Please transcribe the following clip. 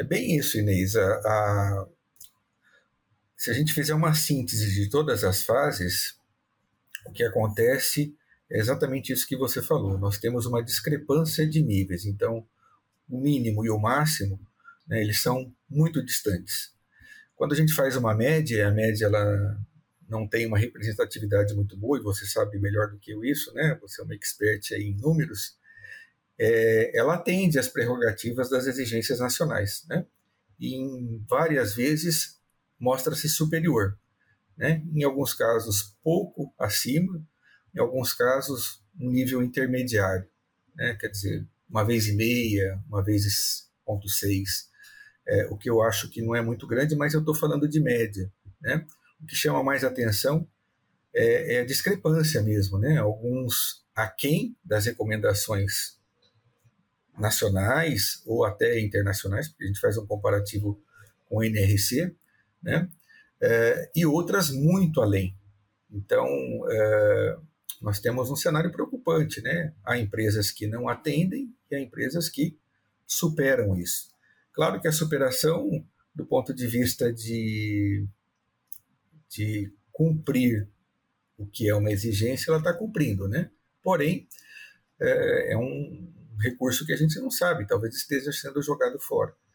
É bem isso, Inês. A, a, se a gente fizer uma síntese de todas as fases, o que acontece é exatamente isso que você falou. Nós temos uma discrepância de níveis. Então, o mínimo e o máximo, né, eles são muito distantes. Quando a gente faz uma média, a média ela não tem uma representatividade muito boa, e você sabe melhor do que eu isso, né? Você é uma expert em números. É, ela atende às prerrogativas das exigências nacionais, né? E em várias vezes mostra-se superior, né? Em alguns casos pouco acima, em alguns casos um nível intermediário, né? Quer dizer, uma vez e meia, uma vez ponto seis, é, o que eu acho que não é muito grande, mas eu estou falando de média, né? O que chama mais atenção é, é a discrepância mesmo, né? Alguns aquém das recomendações nacionais ou até internacionais, porque a gente faz um comparativo com o NRC, né? É, e outras muito além. Então, é, nós temos um cenário preocupante, né? Há empresas que não atendem e há empresas que superam isso. Claro que a superação, do ponto de vista de de cumprir o que é uma exigência, ela está cumprindo, né? Porém, é, é, um recurso que a gente não sabe, talvez esteja sendo jogado fora.